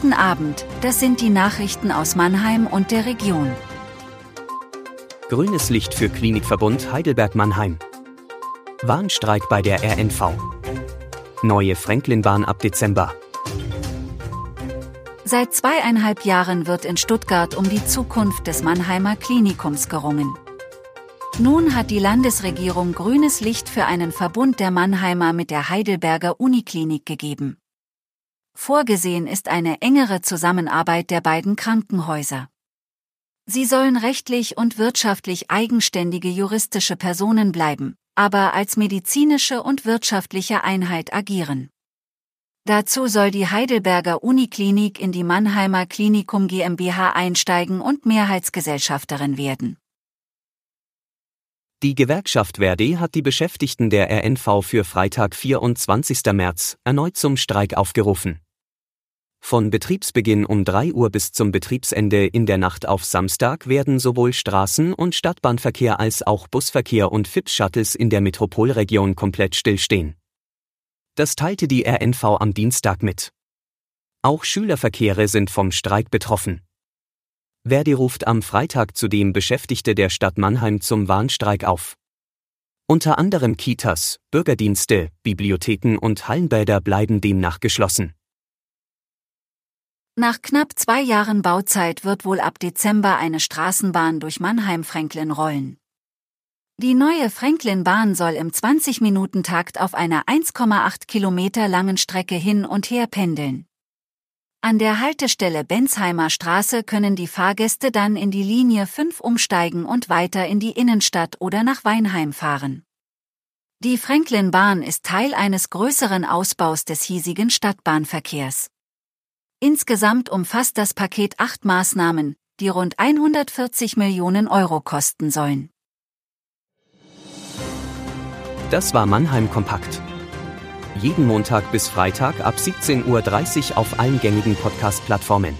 Guten Abend, das sind die Nachrichten aus Mannheim und der Region. Grünes Licht für Klinikverbund Heidelberg-Mannheim. Warnstreik bei der RNV. Neue Franklin-Bahn ab Dezember. Seit zweieinhalb Jahren wird in Stuttgart um die Zukunft des Mannheimer Klinikums gerungen. Nun hat die Landesregierung grünes Licht für einen Verbund der Mannheimer mit der Heidelberger Uniklinik gegeben. Vorgesehen ist eine engere Zusammenarbeit der beiden Krankenhäuser. Sie sollen rechtlich und wirtschaftlich eigenständige juristische Personen bleiben, aber als medizinische und wirtschaftliche Einheit agieren. Dazu soll die Heidelberger Uniklinik in die Mannheimer Klinikum GmbH einsteigen und Mehrheitsgesellschafterin werden. Die Gewerkschaft Verdi hat die Beschäftigten der RNV für Freitag 24. März erneut zum Streik aufgerufen. Von Betriebsbeginn um 3 Uhr bis zum Betriebsende in der Nacht auf Samstag werden sowohl Straßen- und Stadtbahnverkehr als auch Busverkehr und FIPS-Shuttles in der Metropolregion komplett stillstehen. Das teilte die RNV am Dienstag mit. Auch Schülerverkehre sind vom Streik betroffen. Verdi ruft am Freitag zudem Beschäftigte der Stadt Mannheim zum Warnstreik auf. Unter anderem Kitas, Bürgerdienste, Bibliotheken und Hallenbäder bleiben demnach geschlossen. Nach knapp zwei Jahren Bauzeit wird wohl ab Dezember eine Straßenbahn durch Mannheim-Franklin rollen. Die neue Franklin-Bahn soll im 20-Minuten-Takt auf einer 1,8 Kilometer langen Strecke hin und her pendeln. An der Haltestelle Bensheimer Straße können die Fahrgäste dann in die Linie 5 umsteigen und weiter in die Innenstadt oder nach Weinheim fahren. Die Franklin-Bahn ist Teil eines größeren Ausbaus des hiesigen Stadtbahnverkehrs. Insgesamt umfasst das Paket acht Maßnahmen, die rund 140 Millionen Euro kosten sollen. Das war Mannheim Kompakt. Jeden Montag bis Freitag ab 17.30 Uhr auf allen gängigen Podcast-Plattformen.